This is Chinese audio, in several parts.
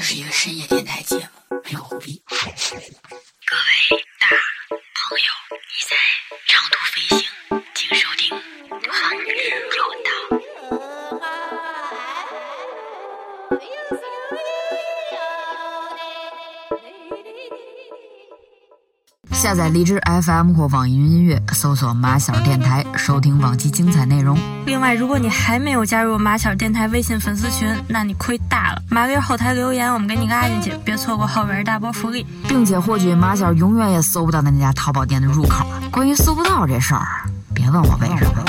这是一个深夜电台节目，没有胡逼。各位大朋友，你在长途飞行，请收听《荒野有道》。下载荔枝 FM 或网易云音乐，搜索马小电台，收听往期精彩内容。另外，如果你还没有加入马小电台微信粉丝群，那你亏大了。马哥后台留言，我们给你拉进去，别错过后边大波福利，并且获取马小永远也搜不到的那家淘宝店的入口。关于搜不到这事儿，别问我为什么。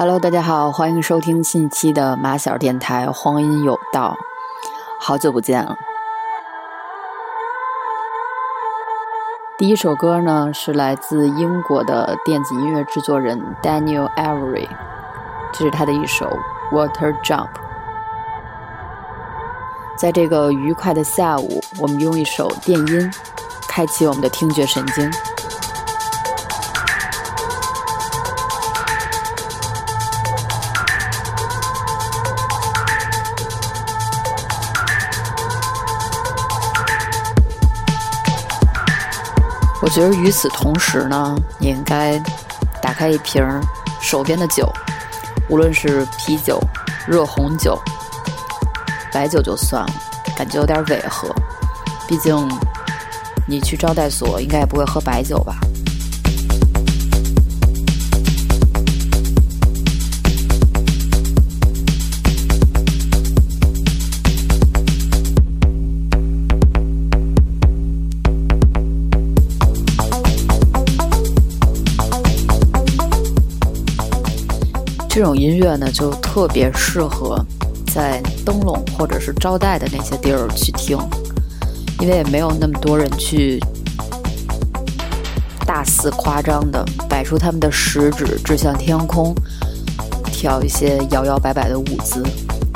Hello，大家好，欢迎收听近期的马小电台《荒音有道》，好久不见了。第一首歌呢是来自英国的电子音乐制作人 Daniel Avery，这是他的一首《Water Jump》。在这个愉快的下午，我们用一首电音开启我们的听觉神经。我觉得与此同时呢，你应该打开一瓶手边的酒，无论是啤酒、热红酒、白酒就算了，感觉有点违和。毕竟你去招待所应该也不会喝白酒吧。这种音乐呢，就特别适合在灯笼或者是招待的那些地儿去听，因为也没有那么多人去大肆夸张的摆出他们的食指指向天空，跳一些摇摇摆摆的舞姿，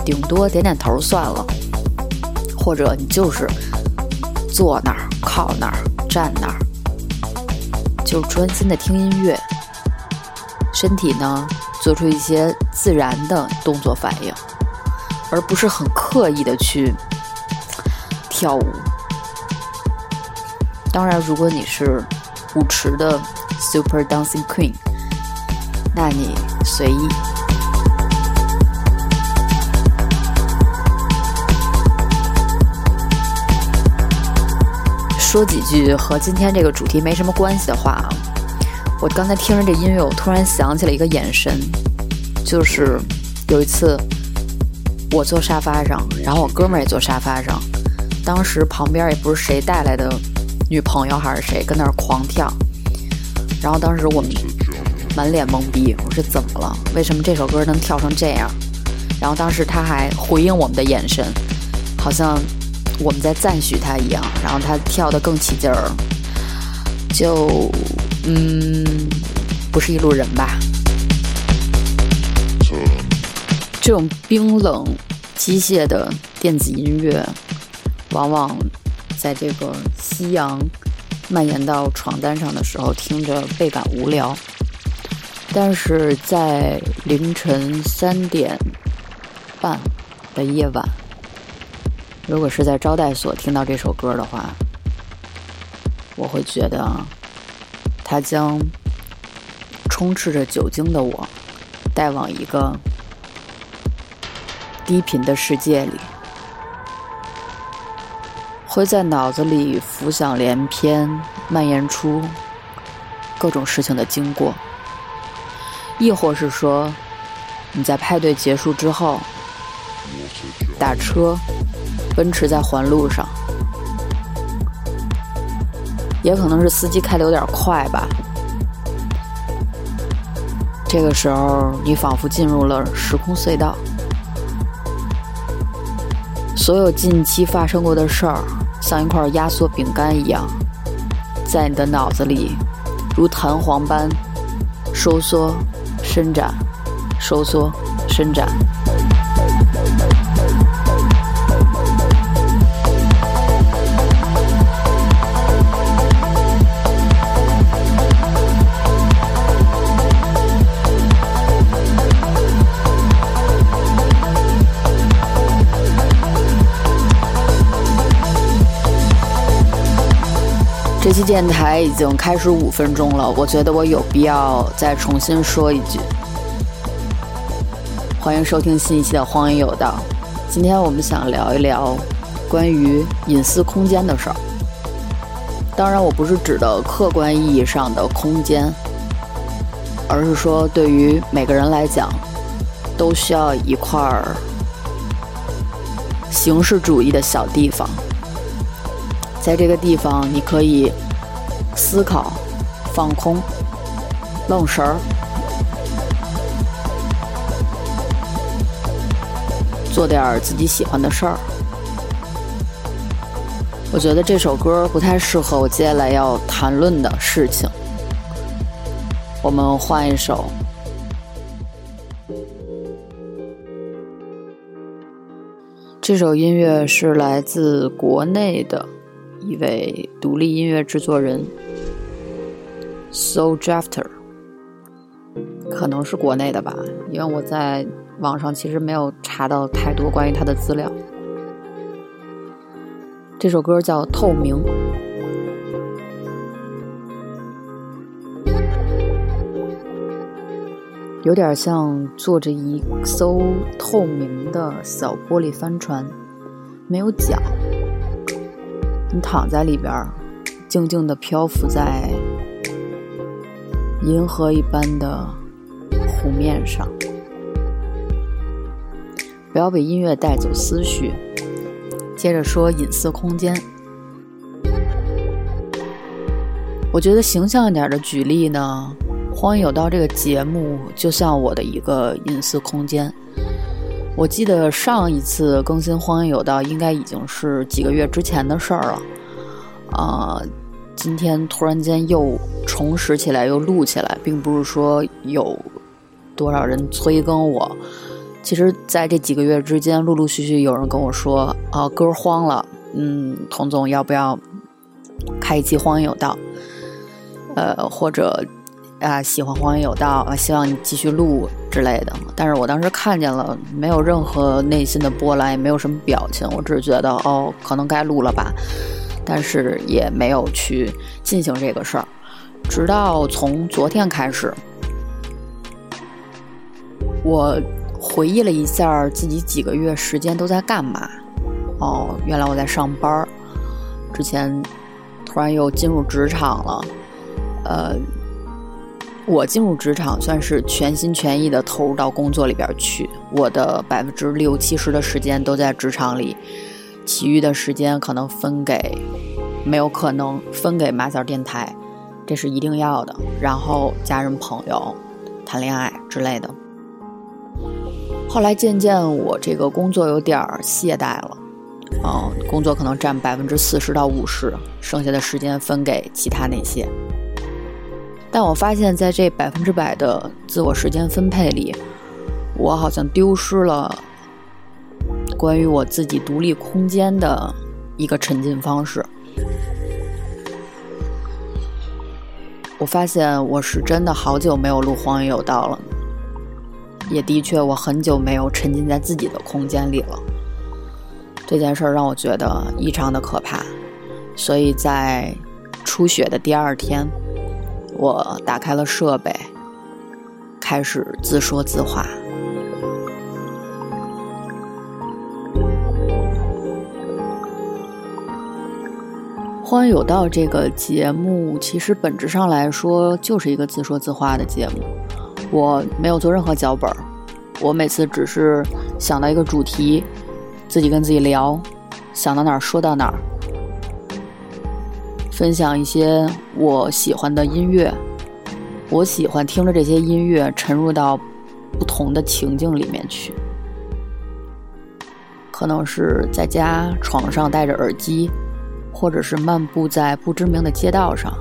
顶多点点头算了，或者你就是坐那儿、靠那儿、站那儿，就专心的听音乐，身体呢。做出一些自然的动作反应，而不是很刻意的去跳舞。当然，如果你是舞池的 Super Dancing Queen，那你随意。说几句和今天这个主题没什么关系的话啊。我刚才听着这音乐，我突然想起了一个眼神，就是有一次我坐沙发上，然后我哥们儿也坐沙发上，当时旁边也不是谁带来的女朋友还是谁，跟那儿狂跳，然后当时我们满脸懵逼，我说怎么了？为什么这首歌能跳成这样？然后当时他还回应我们的眼神，好像我们在赞许他一样，然后他跳得更起劲儿，就。嗯，不是一路人吧？这种冰冷、机械的电子音乐，往往在这个夕阳蔓延到床单上的时候，听着倍感无聊。但是在凌晨三点半的夜晚，如果是在招待所听到这首歌的话，我会觉得。它将充斥着酒精的我带往一个低频的世界里，会在脑子里浮想联翩，蔓延出各种事情的经过，亦或是说你在派对结束之后打车奔驰在环路上。也可能是司机开的有点快吧。这个时候，你仿佛进入了时空隧道，所有近期发生过的事儿，像一块压缩饼干一样，在你的脑子里如弹簧般收缩、伸展、收缩、伸展。期电台已经开始五分钟了，我觉得我有必要再重新说一句：欢迎收听新一期的《荒野有道》。今天我们想聊一聊关于隐私空间的事儿。当然，我不是指的客观意义上的空间，而是说对于每个人来讲，都需要一块儿形式主义的小地方。在这个地方，你可以思考、放空、愣神儿，做点自己喜欢的事儿。我觉得这首歌不太适合我接下来要谈论的事情。我们换一首。这首音乐是来自国内的。一位独立音乐制作人，Soul Drafter，可能是国内的吧，因为我在网上其实没有查到太多关于他的资料。这首歌叫《透明》，有点像坐着一艘透明的小玻璃帆船，没有桨。你躺在里边，静静的漂浮在银河一般的湖面上。不要被音乐带走思绪。接着说隐私空间，我觉得形象一点的举例呢，《荒野有道》这个节目就像我的一个隐私空间。我记得上一次更新《荒野有道》应该已经是几个月之前的事儿了，啊，今天突然间又重拾起来，又录起来，并不是说有多少人催更我。其实，在这几个月之间，陆陆续续有人跟我说啊，歌荒了，嗯，童总要不要开一期《荒野有道》？呃，或者。啊，喜欢荒野有道啊，希望你继续录之类的。但是我当时看见了，没有任何内心的波澜，也没有什么表情，我只是觉得哦，可能该录了吧。但是也没有去进行这个事儿。直到从昨天开始，我回忆了一下自己几个月时间都在干嘛。哦，原来我在上班儿。之前突然又进入职场了，呃。我进入职场算是全心全意的投入到工作里边去，我的百分之六七十的时间都在职场里，其余的时间可能分给，没有可能分给马小电台，这是一定要的。然后家人朋友，谈恋爱之类的。后来渐渐我这个工作有点懈怠了，嗯，工作可能占百分之四十到五十，剩下的时间分给其他那些。但我发现，在这百分之百的自我时间分配里，我好像丢失了关于我自己独立空间的一个沉浸方式。我发现我是真的好久没有录《荒野有道》了，也的确我很久没有沉浸在自己的空间里了。这件事儿让我觉得异常的可怕，所以在初雪的第二天。我打开了设备，开始自说自话。《荒有道》这个节目，其实本质上来说就是一个自说自话的节目。我没有做任何脚本，我每次只是想到一个主题，自己跟自己聊，想到哪儿说到哪儿。分享一些我喜欢的音乐，我喜欢听着这些音乐，沉入到不同的情境里面去。可能是在家床上戴着耳机，或者是漫步在不知名的街道上，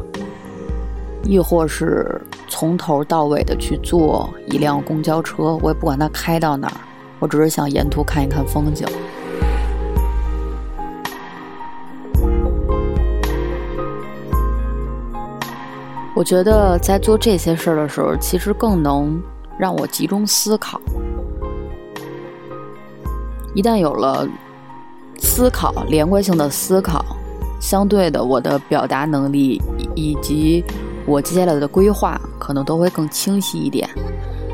亦或是从头到尾的去坐一辆公交车，我也不管它开到哪儿，我只是想沿途看一看风景。我觉得在做这些事儿的时候，其实更能让我集中思考。一旦有了思考，连贯性的思考，相对的，我的表达能力以及我接下来的规划可能都会更清晰一点。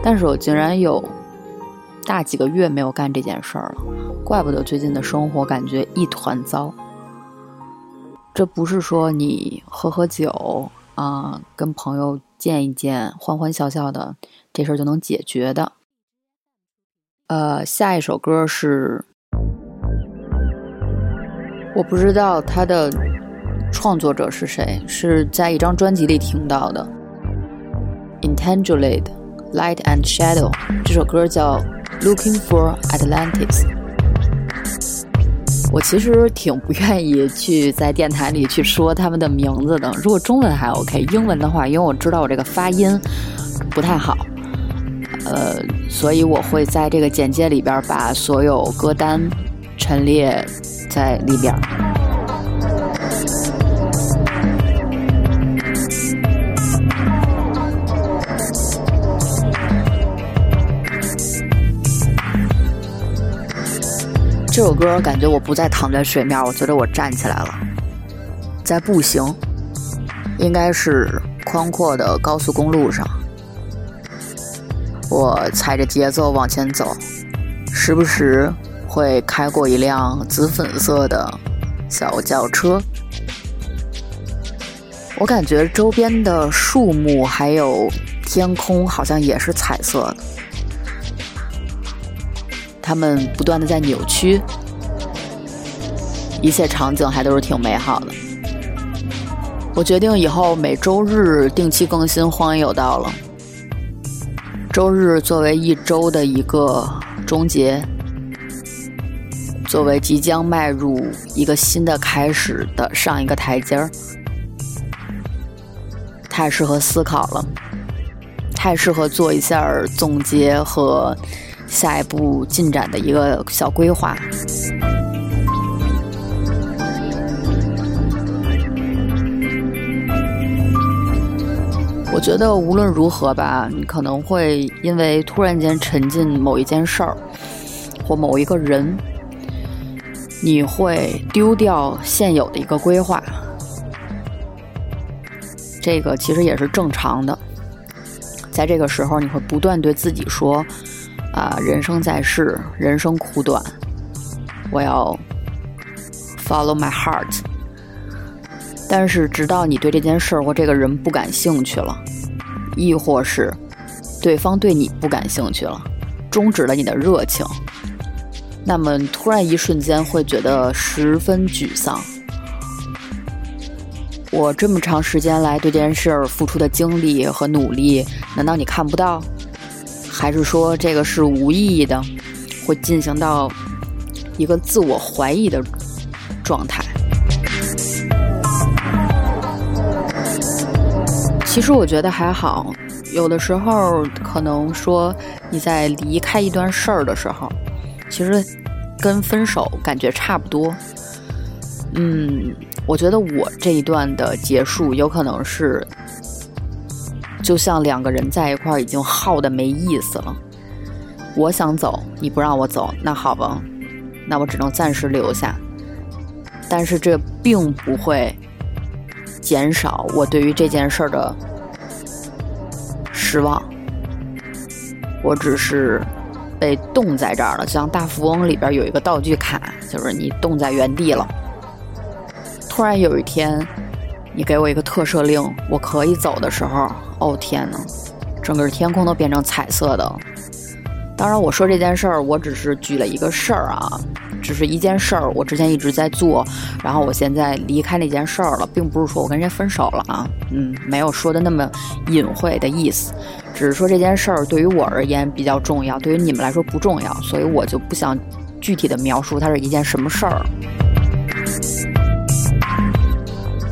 但是我竟然有大几个月没有干这件事儿了，怪不得最近的生活感觉一团糟。这不是说你喝喝酒啊，跟朋友见一见，欢欢笑笑的，这事儿就能解决的。呃，下一首歌是，我不知道他的创作者是谁，是在一张专辑里听到的。Intangulate Light and Shadow 这首歌叫 Looking for Atlantis。我其实挺不愿意去在电台里去说他们的名字的。如果中文还 OK，英文的话，因为我知道我这个发音不太好。呃，所以我会在这个简介里边把所有歌单陈列在里边。这首歌感觉我不再躺在水面，我觉得我站起来了，在步行，应该是宽阔的高速公路上。我踩着节奏往前走，时不时会开过一辆紫粉色的小轿车。我感觉周边的树木还有天空好像也是彩色的，他们不断的在扭曲，一切场景还都是挺美好的。我决定以后每周日定期更新《荒野有道》了。周日作为一周的一个终结，作为即将迈入一个新的开始的上一个台阶儿，太适合思考了，太适合做一下总结和下一步进展的一个小规划。我觉得无论如何吧，你可能会因为突然间沉浸某一件事儿或某一个人，你会丢掉现有的一个规划。这个其实也是正常的。在这个时候，你会不断对自己说：“啊，人生在世，人生苦短，我要 follow my heart。”但是，直到你对这件事或这个人不感兴趣了，亦或是对方对你不感兴趣了，终止了你的热情，那么突然一瞬间会觉得十分沮丧。我这么长时间来对这件事付出的精力和努力，难道你看不到？还是说这个是无意义的，会进行到一个自我怀疑的状态？其实我觉得还好，有的时候可能说你在离开一段事儿的时候，其实跟分手感觉差不多。嗯，我觉得我这一段的结束有可能是，就像两个人在一块儿已经耗的没意思了。我想走，你不让我走，那好吧，那我只能暂时留下。但是这并不会。减少我对于这件事的失望，我只是被冻在这儿了，就像大富翁里边有一个道具卡，就是你冻在原地了。突然有一天，你给我一个特赦令，我可以走的时候，哦天呐，整个天空都变成彩色的。当然，我说这件事儿，我只是举了一个事儿啊。只是一件事儿，我之前一直在做，然后我现在离开那件事儿了，并不是说我跟人家分手了啊，嗯，没有说的那么隐晦的意思，只是说这件事儿对于我而言比较重要，对于你们来说不重要，所以我就不想具体的描述它是一件什么事儿。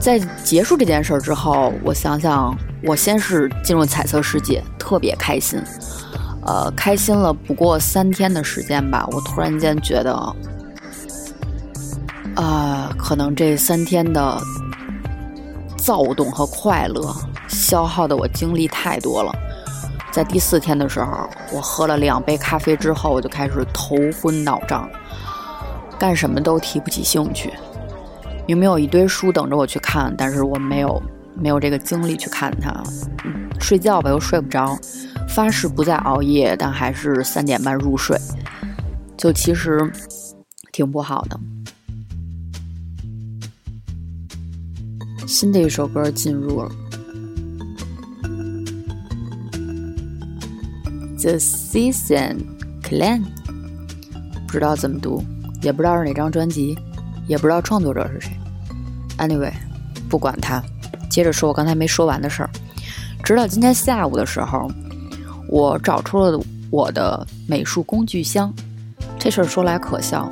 在结束这件事儿之后，我想想，我先是进入彩色世界，特别开心。呃，开心了不过三天的时间吧，我突然间觉得，啊，可能这三天的躁动和快乐消耗的我精力太多了。在第四天的时候，我喝了两杯咖啡之后，我就开始头昏脑胀，干什么都提不起兴趣。明明有一堆书等着我去看，但是我没有没有这个精力去看它。睡觉吧又睡不着，发誓不再熬夜，但还是三点半入睡，就其实挺不好的。新的一首歌进入了，The Season Clan，不知道怎么读，也不知道是哪张专辑。也不知道创作者是谁。Anyway，不管他，接着说我刚才没说完的事儿。直到今天下午的时候，我找出了我的美术工具箱。这事儿说来可笑，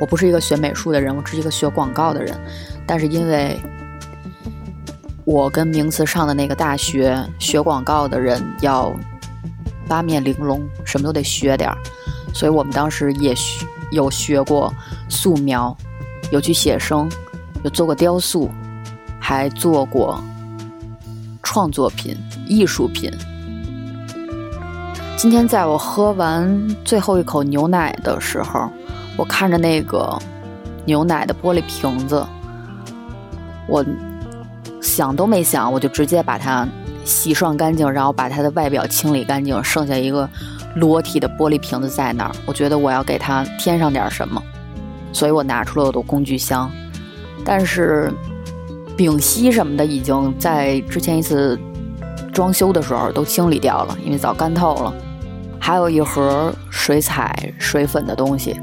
我不是一个学美术的人，我是一个学广告的人。但是因为我跟名词上的那个大学学广告的人要八面玲珑，什么都得学点儿，所以我们当时也学。有学过素描，有去写生，有做过雕塑，还做过创作品、艺术品。今天在我喝完最后一口牛奶的时候，我看着那个牛奶的玻璃瓶子，我想都没想，我就直接把它洗涮干净，然后把它的外表清理干净，剩下一个。裸体的玻璃瓶子在那儿，我觉得我要给它添上点什么，所以我拿出了我的工具箱。但是丙烯什么的已经在之前一次装修的时候都清理掉了，因为早干透了。还有一盒水彩、水粉的东西，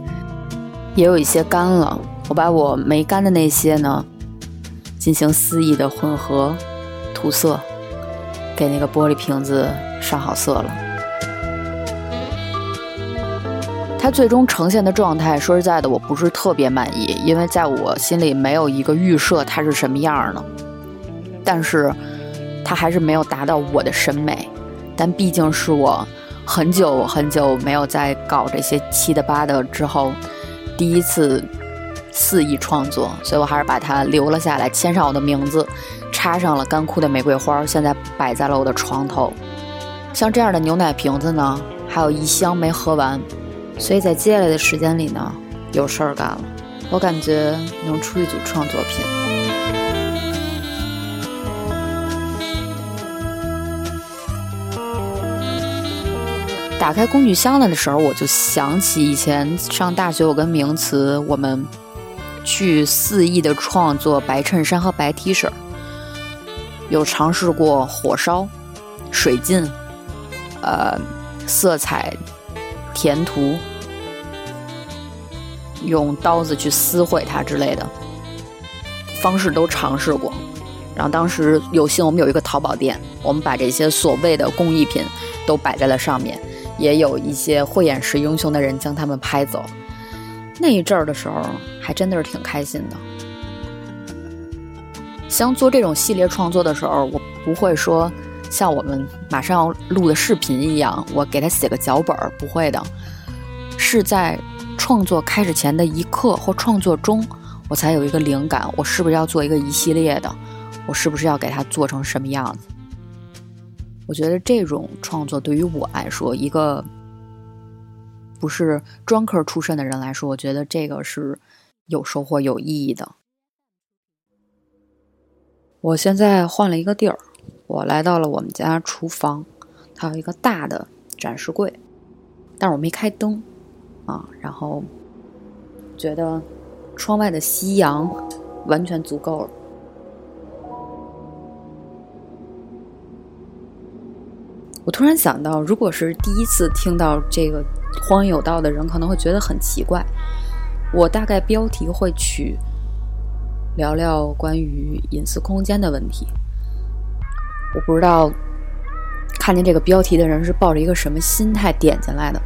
也有一些干了。我把我没干的那些呢，进行肆意的混合涂色，给那个玻璃瓶子上好色了。它最终呈现的状态，说实在的，我不是特别满意，因为在我心里没有一个预设它是什么样的。但是，它还是没有达到我的审美。但毕竟是我很久很久没有在搞这些七的八的之后，第一次肆意创作，所以我还是把它留了下来，签上我的名字，插上了干枯的玫瑰花，现在摆在了我的床头。像这样的牛奶瓶子呢，还有一箱没喝完。所以在接下来的时间里呢，有事儿干了。我感觉能出一组创作品。打开工具箱的时候，我就想起以前上大学，我跟名词我们去肆意的创作白衬衫和白 T 恤，有尝试过火烧、水浸、呃色彩。填涂，用刀子去撕毁它之类的方式都尝试过。然后当时有幸我们有一个淘宝店，我们把这些所谓的工艺品都摆在了上面，也有一些慧眼识英雄的人将他们拍走。那一阵儿的时候，还真的是挺开心的。像做这种系列创作的时候，我不会说。像我们马上要录的视频一样，我给他写个脚本儿，不会的，是在创作开始前的一刻或创作中，我才有一个灵感，我是不是要做一个一系列的？我是不是要给它做成什么样子？我觉得这种创作对于我来说，一个不是专科出身的人来说，我觉得这个是有收获、有意义的。我现在换了一个地儿。我来到了我们家厨房，它有一个大的展示柜，但是我没开灯啊。然后觉得窗外的夕阳完全足够了。我突然想到，如果是第一次听到这个“荒有道”的人，可能会觉得很奇怪。我大概标题会取聊聊关于隐私空间的问题。我不知道看见这个标题的人是抱着一个什么心态点进来的，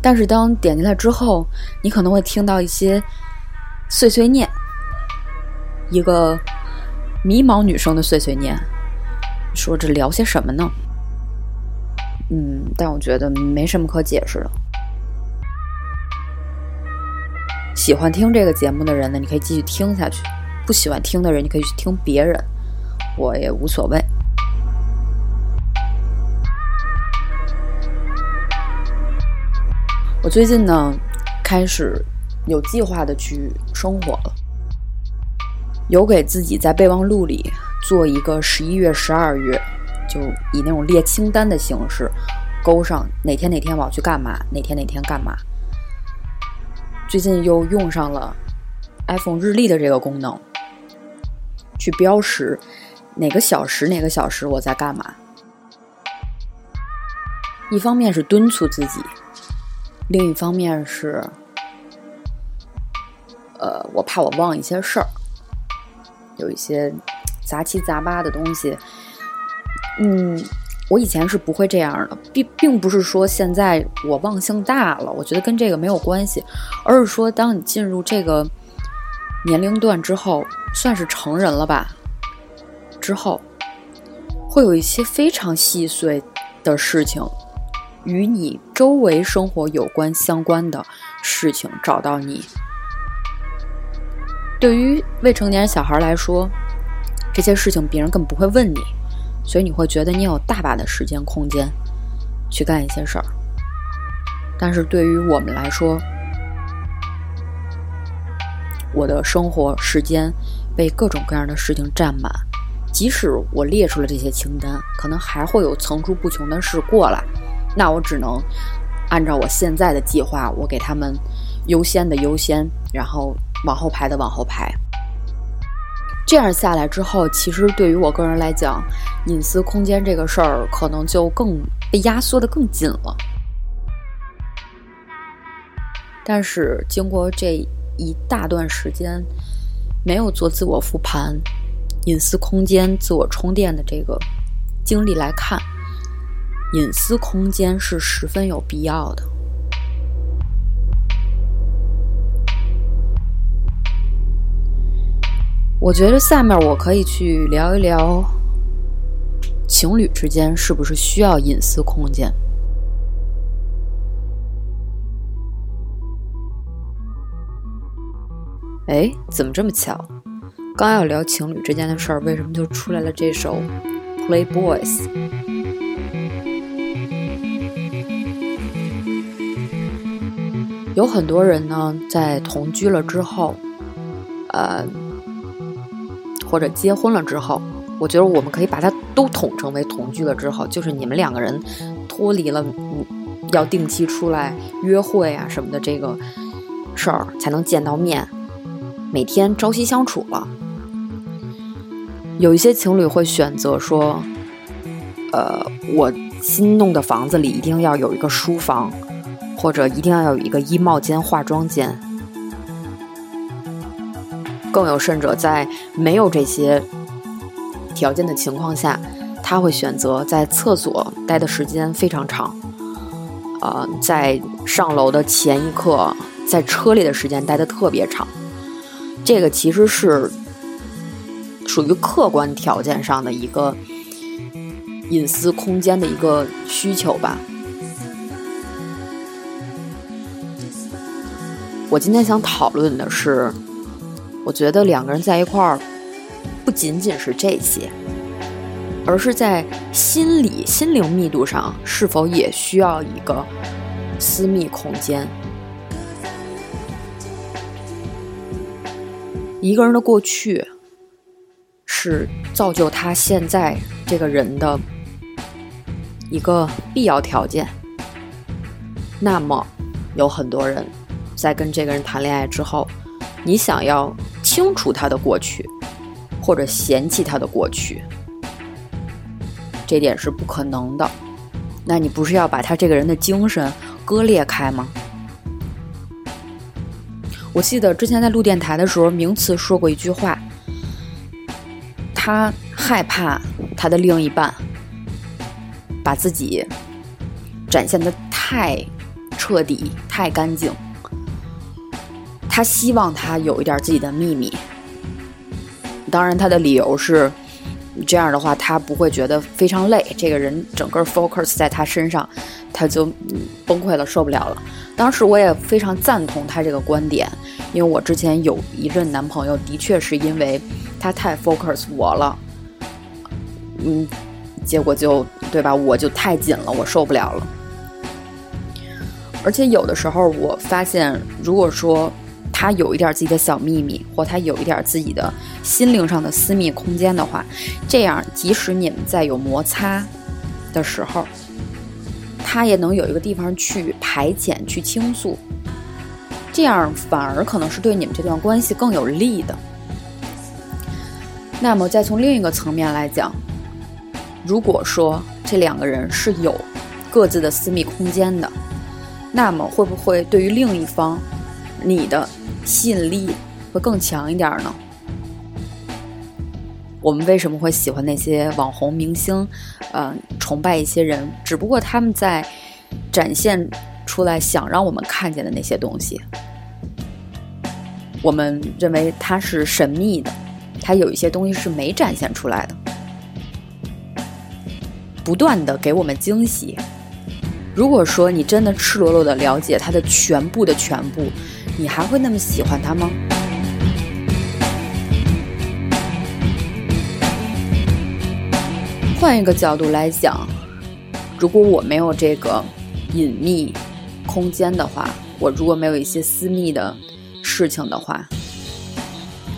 但是当点进来之后，你可能会听到一些碎碎念，一个迷茫女生的碎碎念。说这聊些什么呢？嗯，但我觉得没什么可解释的。喜欢听这个节目的人呢，你可以继续听下去；不喜欢听的人，你可以去听别人，我也无所谓。我最近呢，开始有计划的去生活了，有给自己在备忘录里做一个十一月、十二月，就以那种列清单的形式，勾上哪天哪天我要去干嘛，哪天哪天干嘛。最近又用上了 iPhone 日历的这个功能，去标识哪个小时哪个小时我在干嘛。一方面是敦促自己。另一方面是，呃，我怕我忘一些事儿，有一些杂七杂八的东西。嗯，我以前是不会这样的，并并不是说现在我忘性大了，我觉得跟这个没有关系，而是说当你进入这个年龄段之后，算是成人了吧，之后会有一些非常细碎的事情。与你周围生活有关相关的事情找到你。对于未成年小孩来说，这些事情别人根本不会问你，所以你会觉得你有大把的时间空间去干一些事儿。但是对于我们来说，我的生活时间被各种各样的事情占满，即使我列出了这些清单，可能还会有层出不穷的事过来。那我只能按照我现在的计划，我给他们优先的优先，然后往后排的往后排。这样下来之后，其实对于我个人来讲，隐私空间这个事儿可能就更被压缩的更紧了。但是经过这一大段时间没有做自我复盘、隐私空间自我充电的这个经历来看。隐私空间是十分有必要的。我觉得下面我可以去聊一聊，情侣之间是不是需要隐私空间？哎，怎么这么巧？刚要聊情侣之间的事儿，为什么就出来了这首《Playboys》？有很多人呢，在同居了之后，呃，或者结婚了之后，我觉得我们可以把它都统称为同居了之后，就是你们两个人脱离了要定期出来约会啊什么的这个事儿，才能见到面，每天朝夕相处了。有一些情侣会选择说，呃，我新弄的房子里一定要有一个书房。或者一定要有一个衣帽间、化妆间，更有甚者，在没有这些条件的情况下，他会选择在厕所待的时间非常长，呃，在上楼的前一刻，在车里的时间待的特别长。这个其实是属于客观条件上的一个隐私空间的一个需求吧。我今天想讨论的是，我觉得两个人在一块儿，不仅仅是这些，而是在心理心灵密度上，是否也需要一个私密空间？一个人的过去，是造就他现在这个人的一个必要条件。那么，有很多人。在跟这个人谈恋爱之后，你想要清除他的过去，或者嫌弃他的过去，这点是不可能的。那你不是要把他这个人的精神割裂开吗？我记得之前在录电台的时候，名词说过一句话，他害怕他的另一半把自己展现的太彻底、太干净。他希望他有一点自己的秘密，当然，他的理由是这样的话，他不会觉得非常累，这个人整个 focus 在他身上，他就崩溃了，受不了了。当时我也非常赞同他这个观点，因为我之前有一任男朋友，的确是因为他太 focus 我了，嗯，结果就对吧，我就太紧了，我受不了了。而且有的时候我发现，如果说他有一点自己的小秘密，或他有一点自己的心灵上的私密空间的话，这样即使你们在有摩擦的时候，他也能有一个地方去排遣、去倾诉，这样反而可能是对你们这段关系更有利的。那么，再从另一个层面来讲，如果说这两个人是有各自的私密空间的，那么会不会对于另一方，你的吸引力会更强一点呢？我们为什么会喜欢那些网红明星，呃，崇拜一些人？只不过他们在展现出来想让我们看见的那些东西，我们认为它是神秘的，它有一些东西是没展现出来的，不断的给我们惊喜。如果说你真的赤裸裸的了解他的全部的全部，你还会那么喜欢他吗？换一个角度来讲，如果我没有这个隐秘空间的话，我如果没有一些私密的事情的话，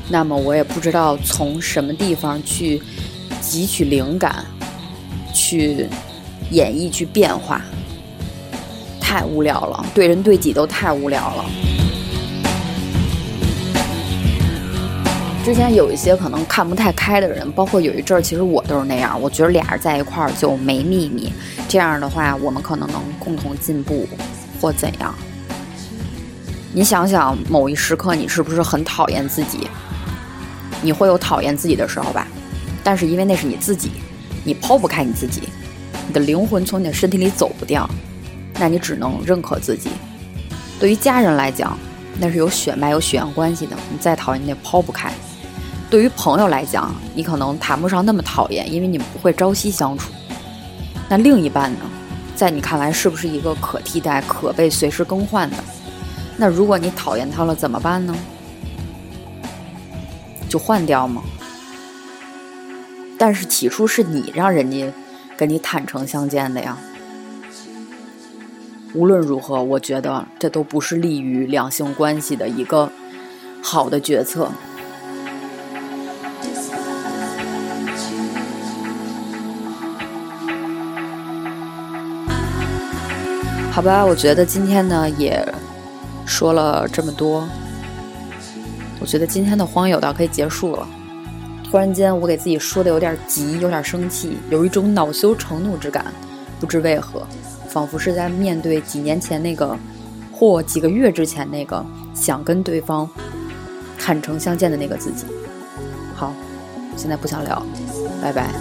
那么我也不知道从什么地方去汲取灵感，去演绎，去变化。太无聊了，对人对己都太无聊了。之前有一些可能看不太开的人，包括有一阵儿，其实我都是那样。我觉得俩人在一块儿就没秘密，这样的话，我们可能能共同进步，或怎样。你想想，某一时刻，你是不是很讨厌自己？你会有讨厌自己的时候吧？但是因为那是你自己，你抛不开你自己，你的灵魂从你的身体里走不掉。那你只能认可自己。对于家人来讲，那是有血脉、有血缘关系的，你再讨厌你也抛不开。对于朋友来讲，你可能谈不上那么讨厌，因为你不会朝夕相处。那另一半呢，在你看来是不是一个可替代、可被随时更换的？那如果你讨厌他了，怎么办呢？就换掉吗？但是起初是你让人家跟你坦诚相见的呀。无论如何，我觉得这都不是利于两性关系的一个好的决策。好吧，我觉得今天呢也说了这么多，我觉得今天的荒友到可以结束了。突然间，我给自己说的有点急，有点生气，有一种恼羞成怒之感，不知为何。仿佛是在面对几年前那个，或几个月之前那个想跟对方坦诚相见的那个自己。好，现在不想聊，拜拜。